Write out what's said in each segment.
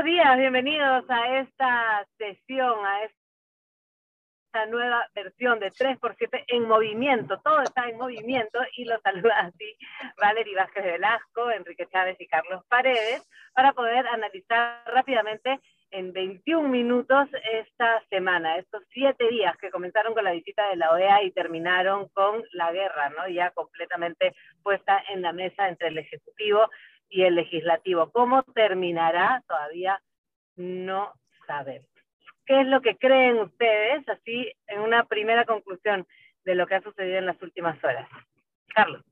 buenos días, bienvenidos a esta sesión, a esta nueva versión de 3x7 en movimiento. Todo está en movimiento y los saluda así Valery Vázquez Velasco, Enrique Chávez y Carlos Paredes para poder analizar rápidamente en 21 minutos esta semana, estos siete días que comenzaron con la visita de la OEA y terminaron con la guerra, ¿no? Ya completamente puesta en la mesa entre el Ejecutivo y el legislativo. ¿Cómo terminará? Todavía no sabemos. ¿Qué es lo que creen ustedes, así en una primera conclusión de lo que ha sucedido en las últimas horas? Carlos.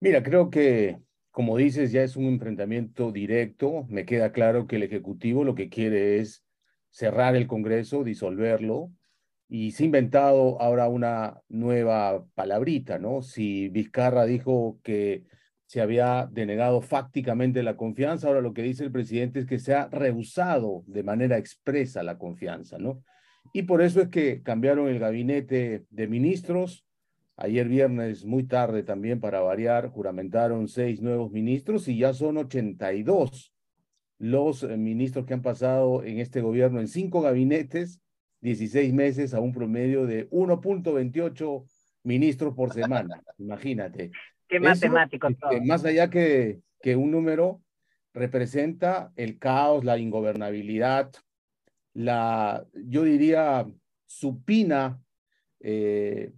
Mira, creo que, como dices, ya es un enfrentamiento directo. Me queda claro que el Ejecutivo lo que quiere es cerrar el Congreso, disolverlo, y se ha inventado ahora una nueva palabrita, ¿no? Si Vizcarra dijo que se había denegado fácticamente la confianza. Ahora lo que dice el presidente es que se ha rehusado de manera expresa la confianza, ¿no? Y por eso es que cambiaron el gabinete de ministros. Ayer viernes, muy tarde también para variar, juramentaron seis nuevos ministros y ya son 82 los eh, ministros que han pasado en este gobierno en cinco gabinetes, 16 meses a un promedio de 1.28 ministros por semana. Imagínate. Qué matemático este, Más allá que, que un número representa el caos, la ingobernabilidad, la, yo diría, supina eh,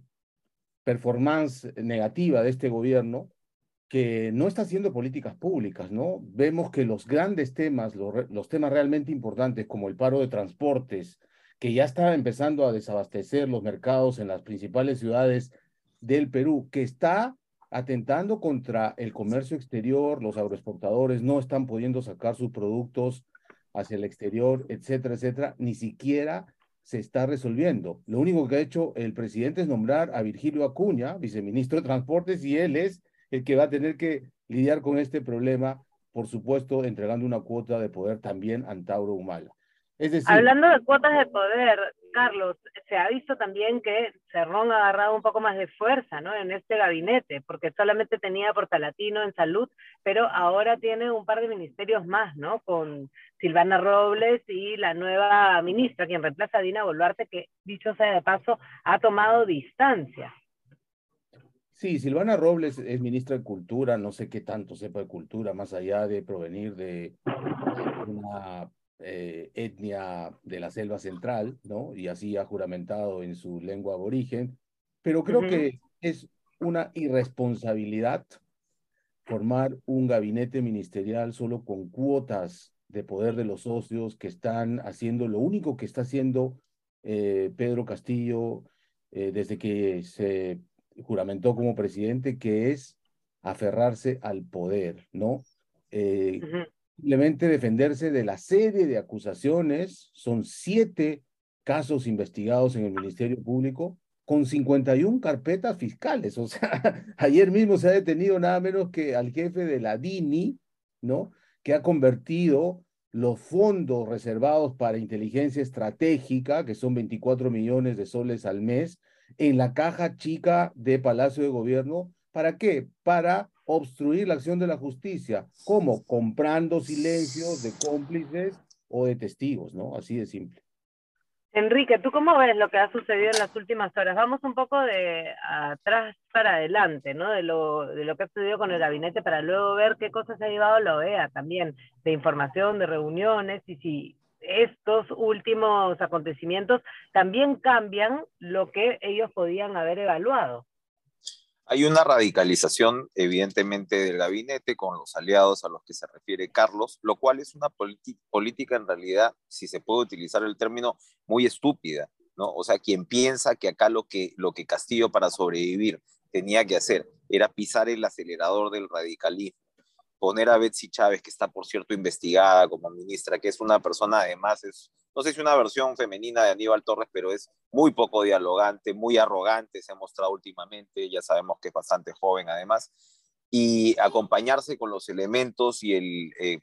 performance negativa de este gobierno que no está haciendo políticas públicas, ¿no? Vemos que los grandes temas, los, los temas realmente importantes como el paro de transportes, que ya está empezando a desabastecer los mercados en las principales ciudades del Perú, que está atentando contra el comercio exterior, los agroexportadores no están pudiendo sacar sus productos hacia el exterior, etcétera, etcétera, ni siquiera se está resolviendo. Lo único que ha hecho el presidente es nombrar a Virgilio Acuña, viceministro de Transportes, y él es el que va a tener que lidiar con este problema, por supuesto, entregando una cuota de poder también a Antauro Humala. Hablando de cuotas de poder, Carlos, se ha visto también que Cerrón ha agarrado un poco más de fuerza ¿no? en este gabinete, porque solamente tenía Portalatino en salud, pero ahora tiene un par de ministerios más, ¿no? Con Silvana Robles y la nueva ministra, quien reemplaza a Dina Boluarte, que dicho sea de paso, ha tomado distancia. Sí, Silvana Robles es ministra de Cultura, no sé qué tanto sepa de cultura, más allá de provenir de una eh, etnia de la selva central, ¿no? Y así ha juramentado en su lengua aborigen, pero creo que es una irresponsabilidad formar un gabinete ministerial solo con cuotas de poder de los socios que están haciendo lo único que está haciendo eh, Pedro Castillo eh, desde que se juramentó como presidente, que es aferrarse al poder, ¿no? Simplemente defenderse de la serie de acusaciones. Son siete casos investigados en el Ministerio Público con 51 carpetas fiscales. O sea, ayer mismo se ha detenido nada menos que al jefe de la DINI, ¿no? Que ha convertido los fondos reservados para inteligencia estratégica, que son 24 millones de soles al mes, en la caja chica de Palacio de Gobierno. ¿Para qué? Para obstruir la acción de la justicia. ¿Cómo? Comprando silencios de cómplices o de testigos, ¿no? Así de simple. Enrique, ¿tú cómo ves lo que ha sucedido en las últimas horas? Vamos un poco de atrás para adelante, ¿no? De lo, de lo que ha sucedido con el gabinete para luego ver qué cosas ha llevado la OEA también, de información, de reuniones, y si estos últimos acontecimientos también cambian lo que ellos podían haber evaluado. Hay una radicalización, evidentemente, del gabinete con los aliados a los que se refiere Carlos, lo cual es una política en realidad, si se puede utilizar el término, muy estúpida, ¿no? O sea, quien piensa que acá lo que, lo que Castillo para sobrevivir tenía que hacer era pisar el acelerador del radicalismo, poner a Betsy Chávez, que está, por cierto, investigada como ministra, que es una persona, además, es no sé si una versión femenina de Aníbal Torres, pero es muy poco dialogante, muy arrogante, se ha mostrado últimamente, ya sabemos que es bastante joven además, y acompañarse con los elementos y el eh,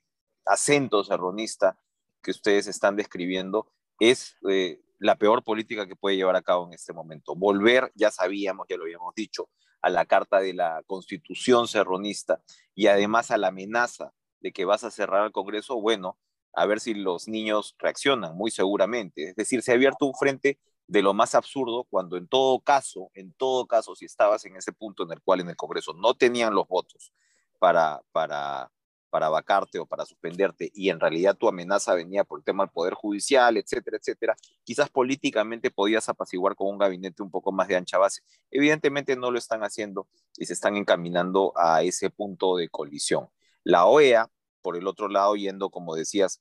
acento serronista que ustedes están describiendo es eh, la peor política que puede llevar a cabo en este momento. Volver, ya sabíamos, ya lo habíamos dicho, a la carta de la constitución serronista y además a la amenaza de que vas a cerrar el Congreso, bueno, a ver si los niños reaccionan, muy seguramente. Es decir, se ha abierto un frente de lo más absurdo cuando en todo caso, en todo caso, si estabas en ese punto en el cual en el Congreso no tenían los votos para, para, para vacarte o para suspenderte y en realidad tu amenaza venía por el tema del Poder Judicial, etcétera, etcétera, quizás políticamente podías apaciguar con un gabinete un poco más de ancha base. Evidentemente no lo están haciendo y se están encaminando a ese punto de colisión. La OEA, por el otro lado, yendo, como decías,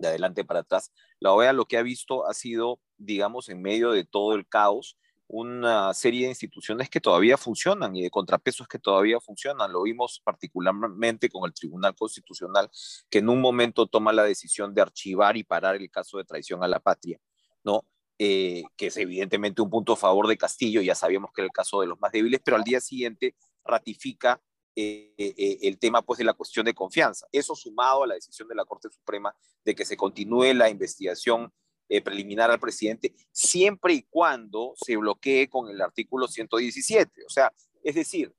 de adelante para atrás, la OEA lo que ha visto ha sido, digamos, en medio de todo el caos, una serie de instituciones que todavía funcionan y de contrapesos que todavía funcionan. Lo vimos particularmente con el Tribunal Constitucional, que en un momento toma la decisión de archivar y parar el caso de traición a la patria, ¿no? Eh, que es evidentemente un punto a favor de Castillo, ya sabíamos que era el caso de los más débiles, pero al día siguiente ratifica eh, eh, el tema pues de la cuestión de confianza. Eso sumado a la decisión de la Corte Suprema de que se continúe la investigación eh, preliminar al presidente, siempre y cuando se bloquee con el artículo 117. O sea, es decir,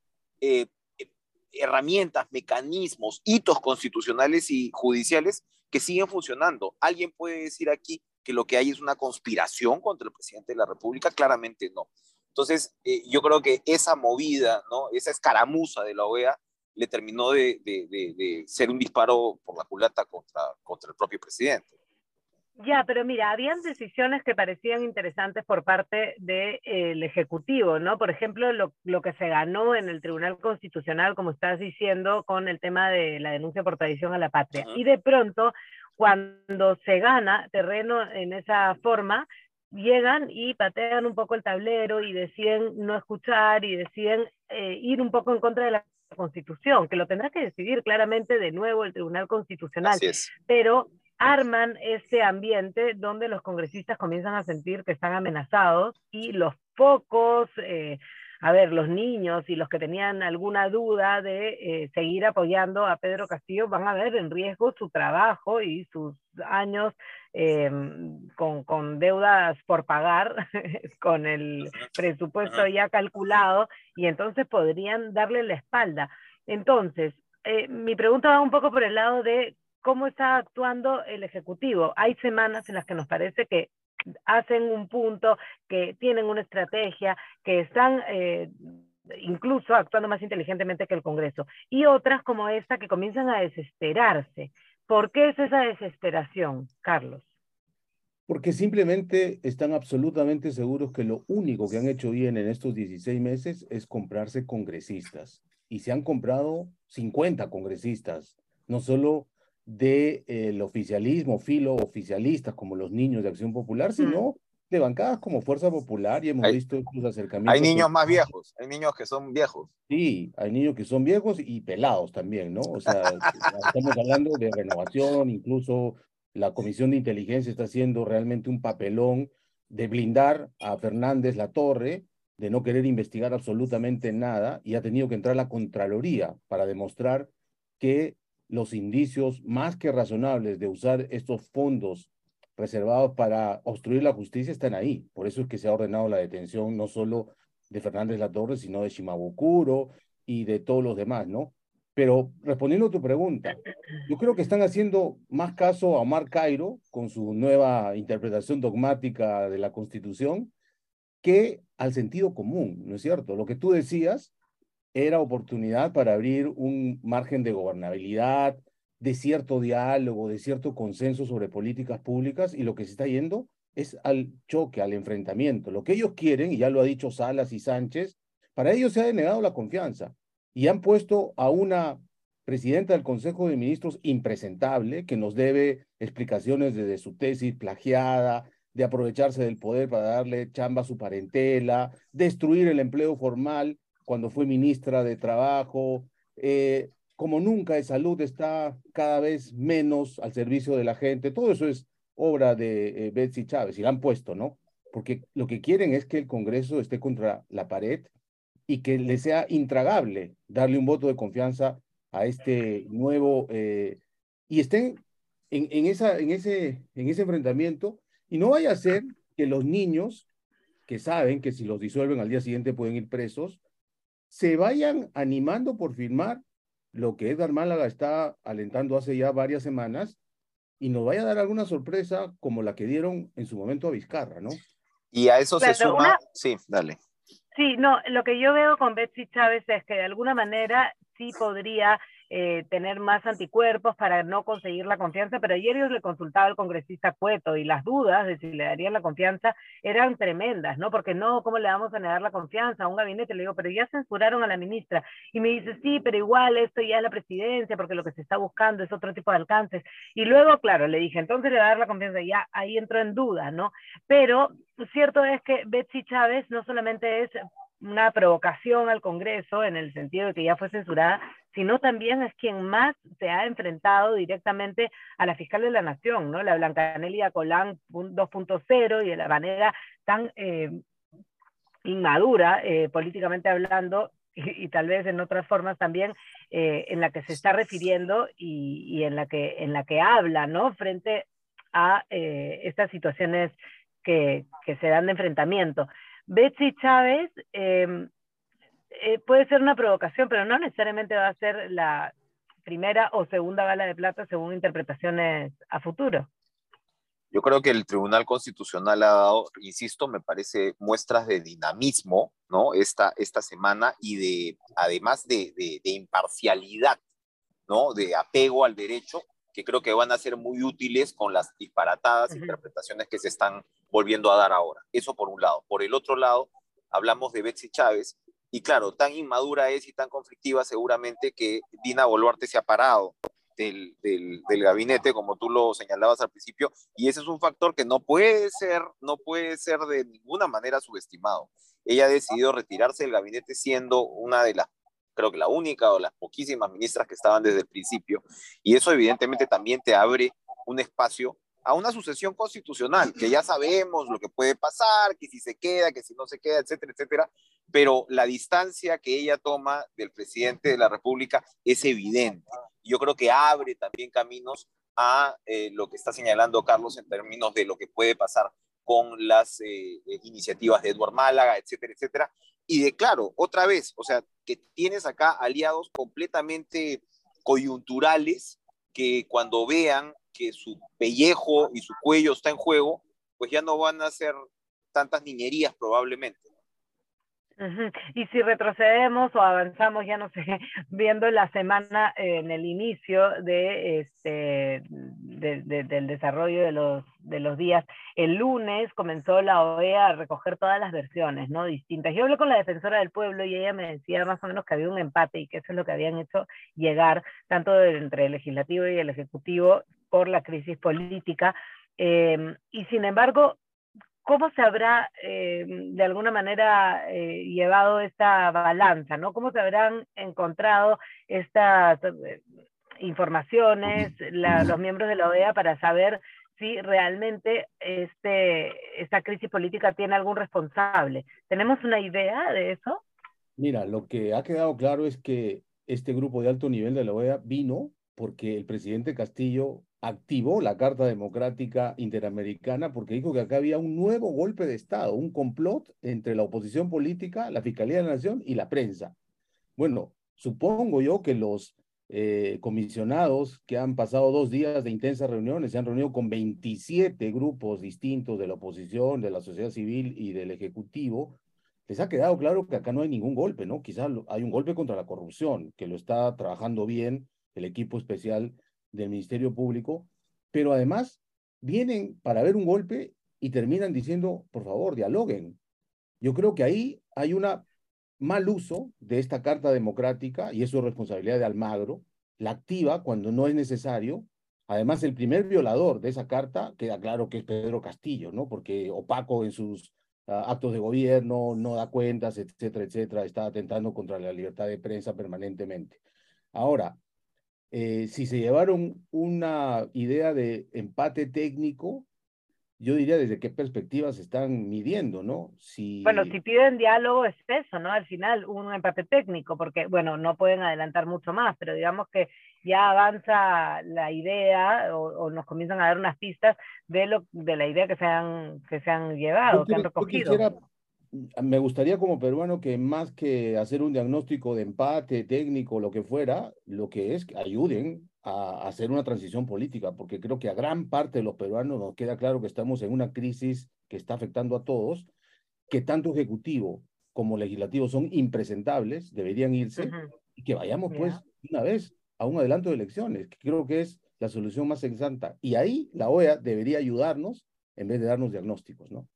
herramientas, mecanismos, hitos constitucionales y judiciales que siguen funcionando. ¿Alguien puede decir aquí que lo que hay es una conspiración contra el presidente de la República? Claramente no. Entonces, eh, yo creo que esa movida, ¿no? esa escaramuza de la OEA le terminó de, ser un disparo por la culata contra, contra el propio presidente. Ya, pero mira, habían decisiones que parecían interesantes por parte del Ejecutivo, ¿no? Por ejemplo, lo, lo, que se ganó en el Tribunal Constitucional, como estás diciendo, con el tema de la denuncia por traición a la patria. Y de pronto, cuando se gana terreno en esa forma, llegan y patean un poco el tablero y deciden no escuchar y deciden eh, ir un poco en contra de la Constitución, que lo tendrá que decidir claramente de nuevo el Tribunal Constitucional. Pero arman ese ambiente donde los congresistas comienzan a sentir que están amenazados y los pocos eh, a ver, los niños y los que tenían alguna duda de eh, seguir apoyando a Pedro Castillo van a ver en riesgo su trabajo y sus años eh, con, con, deudas por pagar, con el presupuesto ya calculado, y entonces podrían darle la espalda. Entonces, eh, mi pregunta va un poco por el lado de cómo está actuando el Ejecutivo. Hay semanas en las que nos parece que hacen un punto, que tienen una estrategia, que están eh, incluso actuando más inteligentemente que el Congreso. Y otras como esta que comienzan a desesperarse. ¿Por qué es esa desesperación, Carlos? Porque simplemente están absolutamente seguros que lo único que han hecho bien en estos 16 meses es comprarse congresistas. Y se han comprado 50 congresistas, no solo del de, oficialismo, filo oficialistas como los niños de Acción Popular, mm. sino de bancadas como Fuerza Popular y hemos visto estos acercamientos. Hay niños más viejos, hay niños que son viejos. Sí, hay niños que son viejos y pelados también, ¿no? O sea, estamos hablando de renovación, incluso la Comisión de Inteligencia está haciendo realmente un papelón de blindar a Fernández La Torre, de no querer investigar absolutamente nada, y ha tenido que entrar la Contraloría para demostrar que los indicios más que razonables de usar estos fondos reservados para obstruir la justicia están ahí. Por eso es que se ha ordenado la detención no solo de Fernández Latorre, sino de Shimabukuro y de todos los demás, ¿no? Pero respondiendo a tu pregunta, yo creo que están haciendo más caso a Omar Cairo con su nueva interpretación dogmática de la Constitución que al sentido común, ¿no es cierto? Lo que tú decías, era oportunidad para abrir un margen de gobernabilidad, de cierto diálogo, de cierto consenso sobre políticas públicas y lo que se está yendo es al choque, al enfrentamiento. Lo que ellos quieren, y ya lo ha dicho Salas y Sánchez, para ellos se ha denegado la confianza y han puesto a una presidenta del Consejo de Ministros impresentable que nos debe explicaciones de, de su tesis plagiada, de aprovecharse del poder para darle chamba a su parentela, destruir el empleo formal cuando fue ministra de Trabajo. Eh, como nunca de salud está cada vez menos al servicio de la gente. Todo eso es obra de eh, Betsy Chávez y la han puesto, ¿no? Porque lo que quieren es que el Congreso esté contra la pared y que le sea intragable darle un voto de confianza a este nuevo eh, y estén en, en, esa, en, ese, en ese enfrentamiento y no vaya a ser que los niños que saben que si los disuelven al día siguiente pueden ir presos, se vayan animando por firmar lo que Edgar Málaga está alentando hace ya varias semanas y nos vaya a dar alguna sorpresa como la que dieron en su momento a Vizcarra, ¿no? Y a eso se suma, sí, dale. Sí, no, lo que yo veo con Betsy Chávez es que de alguna manera sí podría eh, tener más anticuerpos para no conseguir la confianza, pero ayer yo le consultaba al congresista Cueto y las dudas de si le darían la confianza eran tremendas, ¿no? Porque no, ¿cómo le vamos a negar la confianza a un gabinete? Le digo, pero ya censuraron a la ministra. Y me dice, sí, pero igual esto ya es la presidencia, porque lo que se está buscando es otro tipo de alcances. Y luego, claro, le dije, entonces le va a dar la confianza, ya ahí entró en duda, ¿no? Pero cierto es que Betsy Chávez no solamente es una provocación al Congreso en el sentido de que ya fue censurada, sino también es quien más se ha enfrentado directamente a la fiscal de la Nación, ¿no? La Blancanelia Colán 2.0 y de la manera tan eh, inmadura, eh, políticamente hablando, y, tal vez en otras formas también, eh, en la que se está refiriendo y, en, la que, en la que habla, ¿no? Frente a estas situaciones que, que se dan de enfrentamiento. Betsy Chávez em, eh, puede ser una provocación, pero no necesariamente va a ser la primera o segunda bala de plata según interpretaciones a futuro. Yo creo que el Tribunal Constitucional ha dado, insisto, me parece muestras de dinamismo, ¿no? Esta, esta semana y de, además de, de, de imparcialidad, ¿no? De apego al derecho que creo que van a ser muy útiles con las disparatadas interpretaciones que se están volviendo a dar ahora. Eso por un lado. Por el otro lado, hablamos de Betsy Chávez, y claro, tan inmadura es y tan conflictiva seguramente que Dina Boluarte se ha parado del, gabinete, como tú lo señalabas al principio, y ese es un factor que no puede ser, no puede ser de ninguna manera subestimado. Ella ha decidido retirarse del gabinete siendo una de las creo que la única o las poquísimas ministras que estaban desde el principio, y eso evidentemente también te abre un espacio a una sucesión constitucional, que ya sabemos lo que puede pasar, que si se queda, que si no se queda, etcétera, etcétera, pero la distancia que ella toma del presidente de la República es evidente. Yo creo que abre también caminos a eh, lo que está señalando Carlos en términos de lo que puede pasar con las eh, eh, iniciativas de Eduard Málaga, etcétera, etcétera. Y de claro, otra vez, o sea, que tienes acá aliados completamente coyunturales que cuando vean que su pellejo y su cuello está en juego, pues ya no van a hacer tantas niñerías probablemente. Y si retrocedemos o avanzamos, ya no sé, viendo la semana en el inicio de este del desarrollo de los, de los días, el lunes comenzó la OEA a recoger todas las versiones, ¿no? Distintas. Yo hablé con la defensora del pueblo y ella me decía más o menos que había un empate y que eso es lo que habían hecho llegar tanto entre el legislativo y el ejecutivo por la crisis política. Eh, y sin embargo, ¿cómo se habrá eh, de alguna manera eh, llevado esta balanza? ¿no? ¿Cómo se habrán encontrado estas informaciones los miembros de la OEA para saber si realmente este, esta crisis política tiene algún responsable? ¿Tenemos una idea de eso? Mira, lo que ha quedado claro es que este grupo de alto nivel de la OEA vino porque el presidente Castillo activó la Carta Democrática Interamericana porque dijo que acá había un nuevo golpe de Estado, un complot entre la oposición política, la Fiscalía de la Nación y la prensa. Bueno, supongo yo que los eh, comisionados que han pasado dos días de intensas reuniones, se han reunido con 27 grupos distintos de la oposición, de la sociedad civil y del Ejecutivo, les ha quedado claro que acá no hay ningún golpe, ¿no? Quizás hay un golpe contra la corrupción, que lo está trabajando bien el equipo especial del Ministerio Público, pero además vienen para ver un golpe y terminan diciendo, por favor, dialoguen. Yo creo que ahí hay un mal uso de esta Carta Democrática y eso es responsabilidad de Almagro, la activa cuando no es necesario. Además, el primer violador de esa carta queda claro que es Pedro Castillo, ¿no? Porque opaco en sus ah, actos de gobierno, no da cuentas, etcétera, etcétera, está atentando contra la libertad de prensa permanentemente. Ahora, eh, si se llevaron una idea de empate técnico, yo diría desde qué perspectivas se están midiendo, ¿no? Si... Bueno, si piden diálogo es eso, ¿no? Al final un empate técnico, porque, bueno, no pueden adelantar mucho más, pero digamos que ya avanza la idea o, nos comienzan a dar unas pistas de, lo, de la idea que se han, que se han llevado, que han recogido. Me gustaría como peruano que más que hacer un diagnóstico de empate técnico, lo que fuera, lo que es que ayuden a hacer una transición política, porque creo que a gran parte de los peruanos nos queda claro que estamos en una crisis que está afectando a todos, que tanto ejecutivo como legislativo son impresentables, deberían irse, y que vayamos pues una vez a un adelanto de elecciones, que creo que es la solución más sensata. Y ahí la OEA debería ayudarnos en vez de darnos diagnósticos, ¿no?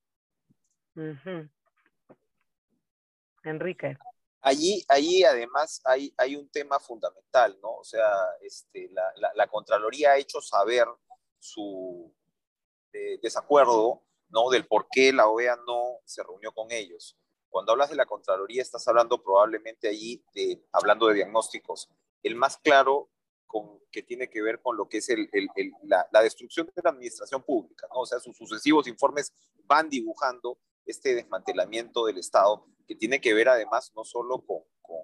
Enrique. Allí, allí además hay, hay un tema fundamental, ¿no? O sea, este, la, la, Contraloría ha hecho saber su eh, desacuerdo, ¿no? Del por qué la OEA no se reunió con ellos. Cuando hablas de la Contraloría, estás hablando probablemente allí, de, hablando de diagnósticos, el más claro que tiene que ver con lo que es el, el, la, la, destrucción de la administración pública, ¿no? O sea, sus sucesivos informes van dibujando este desmantelamiento del Estado, que tiene que ver además no solo con, con,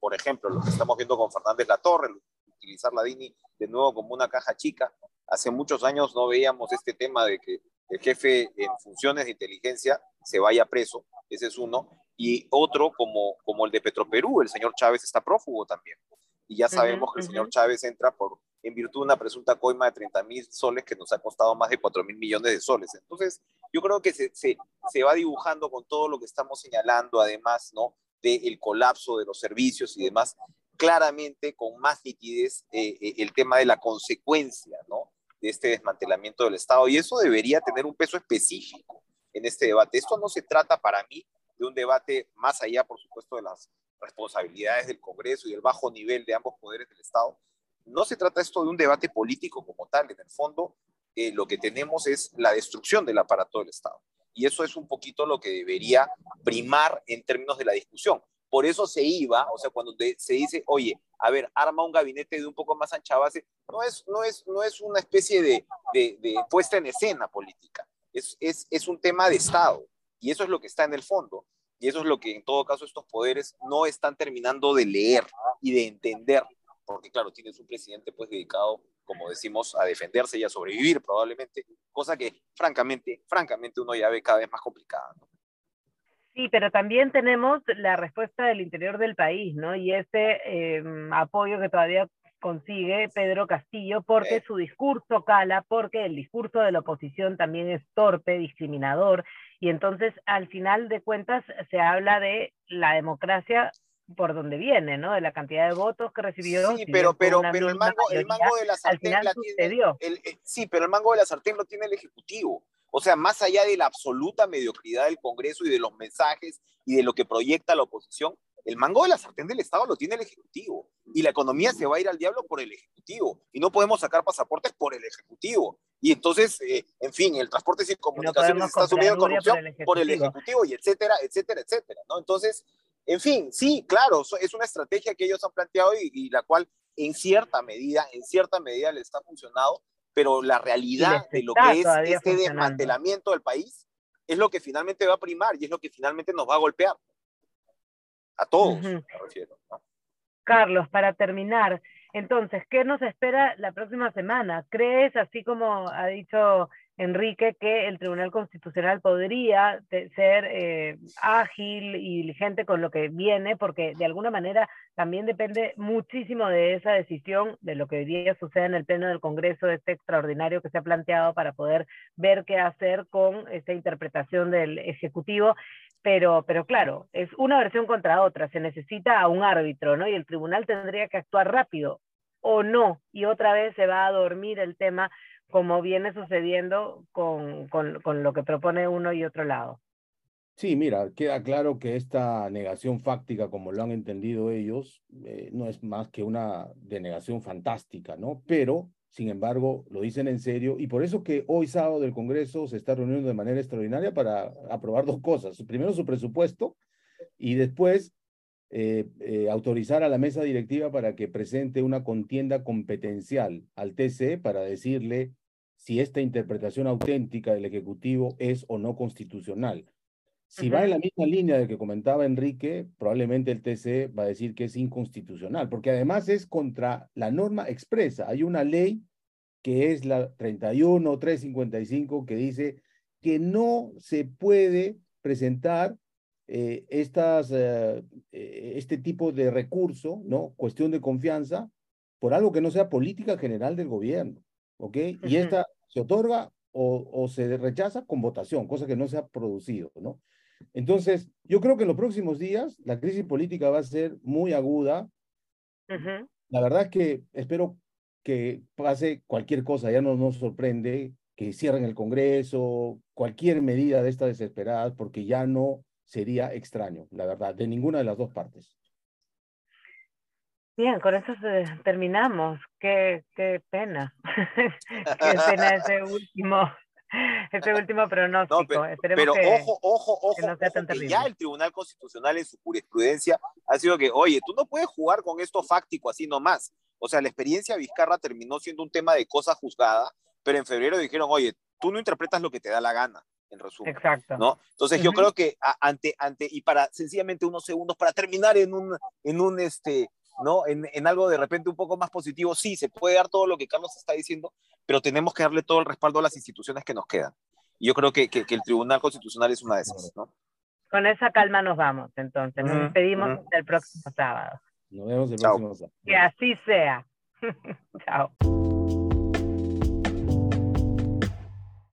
por ejemplo, lo que estamos viendo con Fernández Latorre, utilizar la DINI de nuevo como una caja chica. Hace muchos años no veíamos este tema de que el jefe en funciones de inteligencia se vaya preso, ese es uno, y otro como, como el de Petroperú, el señor Chávez está prófugo también. Y ya sabemos que el señor Chávez entra por, en virtud de una presunta coima de 30 mil soles que nos ha costado más de 4 mil millones de soles. Entonces, yo creo que se, se, se, va dibujando con todo lo que estamos señalando, además, ¿no? Del colapso de los servicios y demás, claramente con más nitidez eh, eh, el tema de la consecuencia, ¿no? De este desmantelamiento del Estado. Y eso debería tener un peso específico en este debate. Esto no se trata para mí de un debate más allá, por supuesto, de las responsabilidades del Congreso y del bajo nivel de ambos poderes del Estado, no se trata esto de un debate político como tal. En el fondo, eh, lo que tenemos es la destrucción del aparato del Estado. Y eso es un poquito lo que debería primar en términos de la discusión. Por eso se iba, o sea, cuando se dice, oye, a ver, arma un gabinete de un poco más ancha base, no es, no es, no es una especie de, de, puesta en escena política, es, es, es un tema de Estado. Y eso es lo que está en el fondo. Y eso es lo que en todo caso estos poderes no están terminando de leer y de entender porque claro, tienes un presidente pues dedicado, como decimos, a defenderse y a sobrevivir probablemente, cosa que francamente, francamente uno ya ve cada vez más complicada. Sí, pero también tenemos la respuesta del interior del país, ¿no? Y ese em, apoyo que todavía consigue Pedro Castillo porque su discurso cala, porque el discurso de la oposición también es torpe, discriminador, y entonces al final de cuentas se habla de la democracia por donde viene, ¿no? De la cantidad de votos que recibió. Sí, pero, pero, pero el, mango, el mango de la sartén la tiene, el, sí, pero el mango de la sartén lo tiene el Ejecutivo. O sea, más allá de la absoluta mediocridad del Congreso y de los mensajes y de lo que proyecta la oposición, el mango de la sartén del Estado lo tiene el Ejecutivo. Y la economía se va a ir al diablo por el Ejecutivo. Y no podemos sacar pasaportes por el Ejecutivo. Y entonces, eh, en fin, el transporte sin comunicaciones está sumido en corrupción por el, Ejecutivo y etcétera, etcétera, etcétera. ¿no? Entonces, en fin, sí, claro, es una estrategia que ellos han planteado y, la cual en cierta medida, en cierta medida les está funcionando, pero la realidad de lo que es este desmantelamiento del país es lo que finalmente va a primar y es lo que finalmente nos va a golpear. A todos, me refiero. Carlos, para terminar, entonces, ¿qué nos espera la próxima semana? ¿Crees, así como ha dicho Enrique, que el Tribunal Constitucional podría ser eh, ágil y diligente con lo que viene, porque de alguna manera también depende muchísimo de esa decisión, de lo que hoy día sucede en el Pleno del Congreso, este extraordinario que se ha planteado para poder ver qué hacer con esta interpretación del Ejecutivo. Pero, pero claro, es una versión contra otra, se necesita a un árbitro, ¿no? Y el tribunal tendría que actuar rápido o no, y otra vez se va a dormir el tema como viene sucediendo con, con, con, lo que propone uno y otro lado. Sí, mira, queda claro que esta negación fáctica, como lo han entendido ellos, eh, no es más que una denegación fantástica, ¿no? Pero, sin embargo, lo dicen en serio y por eso que hoy sábado el Congreso se está reuniendo de manera extraordinaria para aprobar dos cosas. Primero su presupuesto y después eh, eh, autorizar a la mesa directiva para que presente una contienda competencial al TC para decirle si esta interpretación auténtica del Ejecutivo es o no constitucional. Si va en la misma línea de que comentaba Enrique, probablemente el TC va a decir que es inconstitucional, porque además es contra la norma expresa. Hay una ley que es la 31355 que dice que no se puede presentar eh, estas, eh, eh, este tipo de recurso, ¿no? Cuestión de confianza, por algo que no sea política general del gobierno, ¿ok? Y esta se otorga o, o, se rechaza con votación, cosa que no se ha producido, ¿no? Entonces, yo creo que en los próximos días la crisis política va a ser muy aguda. La verdad es que espero que pase cualquier cosa, ya no nos sorprende que cierren el Congreso, cualquier medida de estas desesperadas, porque ya no sería extraño, la verdad, de ninguna de las dos partes. Bien, con eso terminamos. Qué, qué pena. qué pena ese último, ese último pronóstico. pero, ojo, ojo, ojo, que ya el Tribunal Constitucional en su jurisprudencia ha sido que, oye, tú no puedes jugar con esto fáctico así nomás. O sea, la experiencia Vizcarra terminó siendo un tema de cosa juzgada pero en febrero dijeron, oye, tú no interpretas lo que te da la gana, en resumen. Exacto. ¿no? Entonces yo creo que ante, ante, y para sencillamente unos segundos, para terminar en un, en un, este, ¿no? En, en, algo de repente un poco más positivo, sí, se puede dar todo lo que Carlos está diciendo, pero tenemos que darle todo el respaldo a las instituciones que nos quedan. Y yo creo que, que, el Tribunal Constitucional es una de esas, ¿no? Con esa calma nos vamos, entonces. Nos despedimos hasta el próximo sábado. Nos vemos el próximo sábado. Que así sea. Chao.